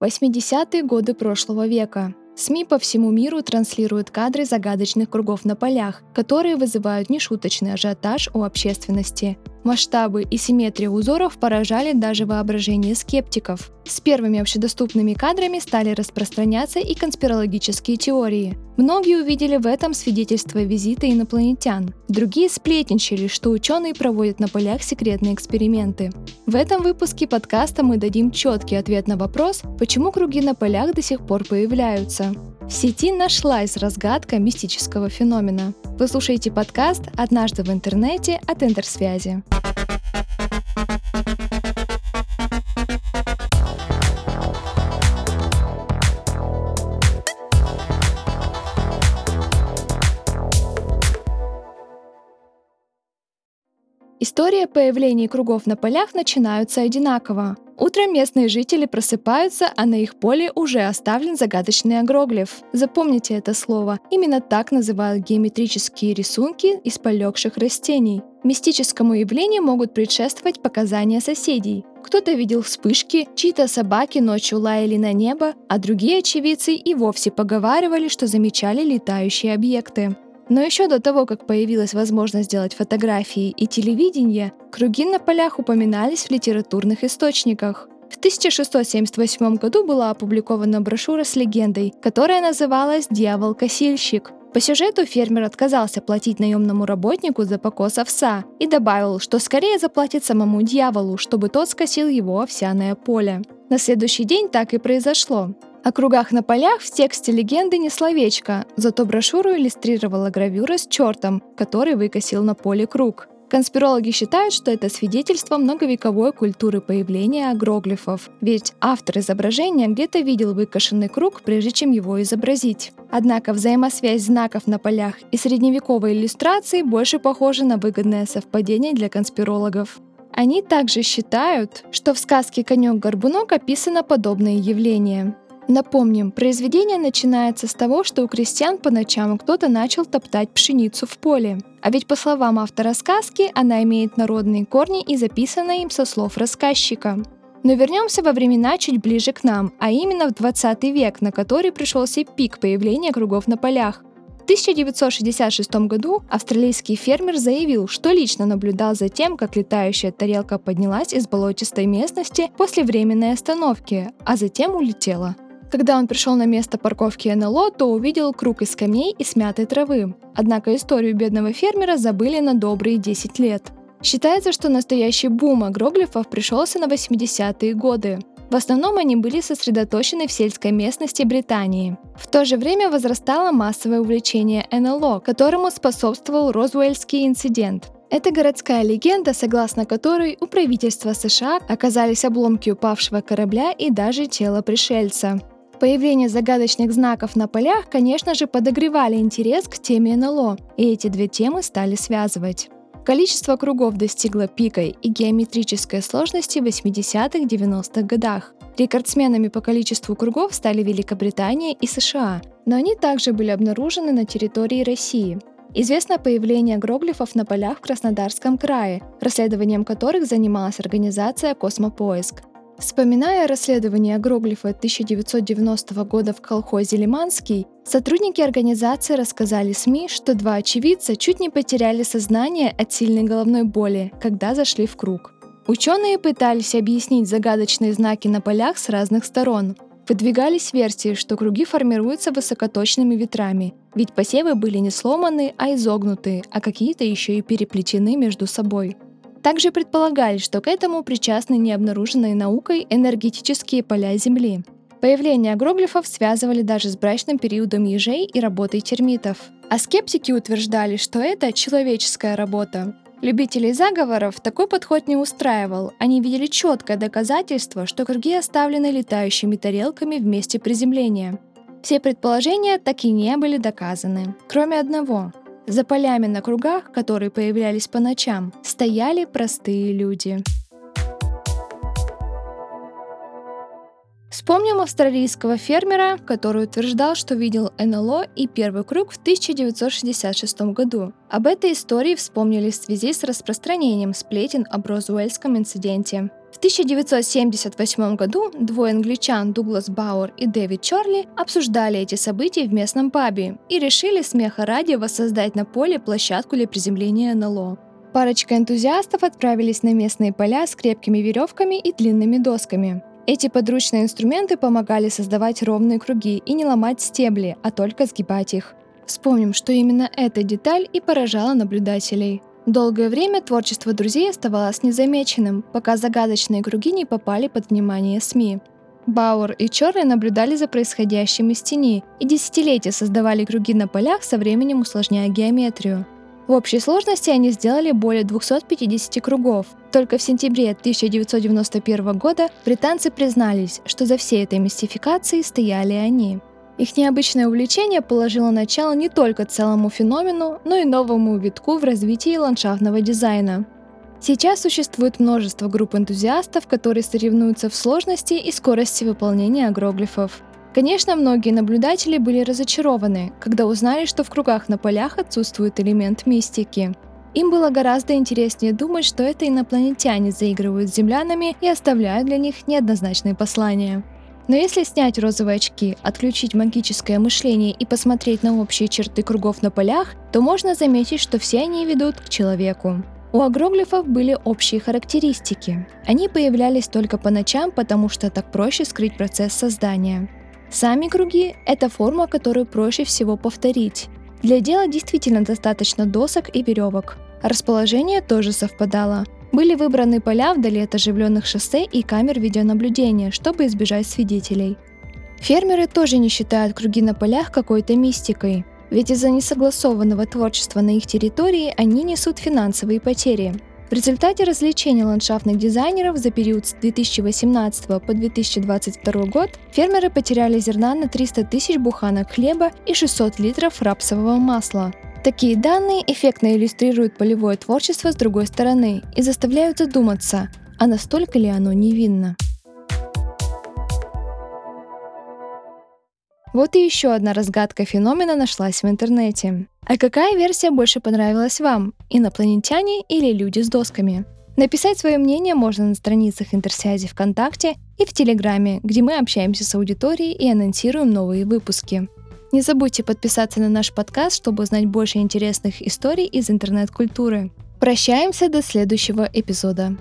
80-е годы прошлого века. СМИ по всему миру транслируют кадры загадочных кругов на полях, которые вызывают нешуточный ажиотаж у общественности. Масштабы и симметрия узоров поражали даже воображение скептиков. С первыми общедоступными кадрами стали распространяться и конспирологические теории. Многие увидели в этом свидетельство визита инопланетян. Другие сплетничали, что ученые проводят на полях секретные эксперименты. В этом выпуске подкаста мы дадим четкий ответ на вопрос, почему круги на полях до сих пор появляются. В сети нашлась разгадка мистического феномена. Вы слушаете подкаст «Однажды в интернете» от Интерсвязи. История появления кругов на полях начинаются одинаково. Утром местные жители просыпаются, а на их поле уже оставлен загадочный агроглиф. Запомните это слово. Именно так называют геометрические рисунки из полегших растений. Мистическому явлению могут предшествовать показания соседей. Кто-то видел вспышки, чьи-то собаки ночью лаяли на небо, а другие очевидцы и вовсе поговаривали, что замечали летающие объекты. Но еще до того, как появилась возможность сделать фотографии и телевидение, круги на полях упоминались в литературных источниках. В 1678 году была опубликована брошюра с легендой, которая называлась «Дьявол-косильщик». По сюжету фермер отказался платить наемному работнику за покос овса и добавил, что скорее заплатит самому дьяволу, чтобы тот скосил его овсяное поле. На следующий день так и произошло. О кругах на полях в тексте легенды не словечко, зато брошюру иллюстрировала гравюра с чертом, который выкосил на поле круг. Конспирологи считают, что это свидетельство многовековой культуры появления агроглифов, ведь автор изображения где-то видел выкошенный круг, прежде чем его изобразить. Однако взаимосвязь знаков на полях и средневековой иллюстрации больше похожа на выгодное совпадение для конспирологов. Они также считают, что в сказке «Конек-горбунок» описано подобное явление. Напомним, произведение начинается с того, что у крестьян по ночам кто-то начал топтать пшеницу в поле. А ведь по словам автора сказки, она имеет народные корни и записана им со слов рассказчика. Но вернемся во времена чуть ближе к нам, а именно в 20 век, на который пришелся пик появления кругов на полях. В 1966 году австралийский фермер заявил, что лично наблюдал за тем, как летающая тарелка поднялась из болотистой местности после временной остановки, а затем улетела. Когда он пришел на место парковки НЛО, то увидел круг из камней и смятой травы. Однако историю бедного фермера забыли на добрые 10 лет. Считается, что настоящий бум агроглифов пришелся на 80-е годы. В основном они были сосредоточены в сельской местности Британии. В то же время возрастало массовое увлечение НЛО, которому способствовал Розуэльский инцидент. Это городская легенда, согласно которой у правительства США оказались обломки упавшего корабля и даже тело пришельца. Появление загадочных знаков на полях, конечно же, подогревали интерес к теме НЛО, и эти две темы стали связывать. Количество кругов достигло пика и геометрической сложности в 80-х-90-х годах. Рекордсменами по количеству кругов стали Великобритания и США, но они также были обнаружены на территории России. Известно появление гроглифов на полях в Краснодарском крае, расследованием которых занималась организация «Космопоиск». Вспоминая расследование агроглифа 1990 года в колхозе «Лиманский», сотрудники организации рассказали СМИ, что два очевидца чуть не потеряли сознание от сильной головной боли, когда зашли в круг. Ученые пытались объяснить загадочные знаки на полях с разных сторон. Выдвигались версии, что круги формируются высокоточными ветрами, ведь посевы были не сломаны, а изогнутые, а какие-то еще и переплетены между собой. Также предполагали, что к этому причастны необнаруженные наукой энергетические поля Земли. Появление агроглифов связывали даже с брачным периодом ежей и работой термитов. А скептики утверждали, что это человеческая работа. Любителей заговоров такой подход не устраивал. Они видели четкое доказательство, что круги оставлены летающими тарелками в месте приземления. Все предположения так и не были доказаны, кроме одного. За полями на кругах, которые появлялись по ночам, стояли простые люди. Вспомним австралийского фермера, который утверждал, что видел НЛО и первый круг в 1966 году. Об этой истории вспомнили в связи с распространением сплетен об Розуэльском инциденте. В В 1978 году двое англичан Дуглас Бауэр и Дэвид Чорли обсуждали эти события в местном пабе и решили смеха ради воссоздать на поле площадку для приземления НЛО. Парочка энтузиастов отправились на местные поля с крепкими веревками и длинными досками. Эти подручные инструменты помогали создавать ровные круги и не ломать стебли, а только сгибать их. Вспомним, что именно эта деталь и поражала наблюдателей. Долгое время творчество друзей оставалось незамеченным, пока загадочные круги не попали под внимание СМИ. Бауэр и Чорли наблюдали за происходящим из тени и десятилетия создавали круги на полях, со временем усложняя геометрию. В общей сложности они сделали более 250 кругов. Только в сентябре 1991 года британцы признались, что за всей этой мистификацией стояли они. Их необычное увлечение положило начало не только целому феномену, но и новому витку в развитии ландшафтного дизайна. Сейчас существует множество групп энтузиастов, которые соревнуются в сложности и скорости выполнения агроглифов. Конечно, многие наблюдатели были разочарованы, когда узнали, что в кругах на полях отсутствует элемент мистики. Им было гораздо интереснее думать, что это инопланетяне заигрывают с землянами и оставляют для них неоднозначные послания. Но если снять розовые очки, отключить магическое мышление и посмотреть на общие черты кругов на полях, то можно заметить, что все они ведут к человеку. У агроглифов были общие характеристики. Они появлялись только по ночам, потому что так проще скрыть процесс создания. Сами круги – это форма, которую проще всего повторить. Для дела действительно достаточно досок и веревок. Расположение тоже совпадало – были выбраны поля вдали от оживленных шоссе и камер видеонаблюдения, чтобы избежать свидетелей. Фермеры тоже не считают круги на полях какой-то мистикой, ведь из-за несогласованного творчества на их территории они несут финансовые потери. В результате развлечения ландшафтных дизайнеров за период с 2018 по 2022 год фермеры потеряли зерна на 300 тысяч буханок хлеба и 600 литров рапсового масла. Такие данные эффектно иллюстрируют полевое творчество с другой стороны и заставляют задуматься, а настолько ли оно невинно. Вот и еще одна разгадка феномена нашлась в интернете. А какая версия больше понравилась вам? Инопланетяне или люди с досками? Написать свое мнение можно на страницах Интерсвязи ВКонтакте и в Телеграме, где мы общаемся с аудиторией и анонсируем новые выпуски. Не забудьте подписаться на наш подкаст, чтобы узнать больше интересных историй из интернет-культуры. Прощаемся до следующего эпизода.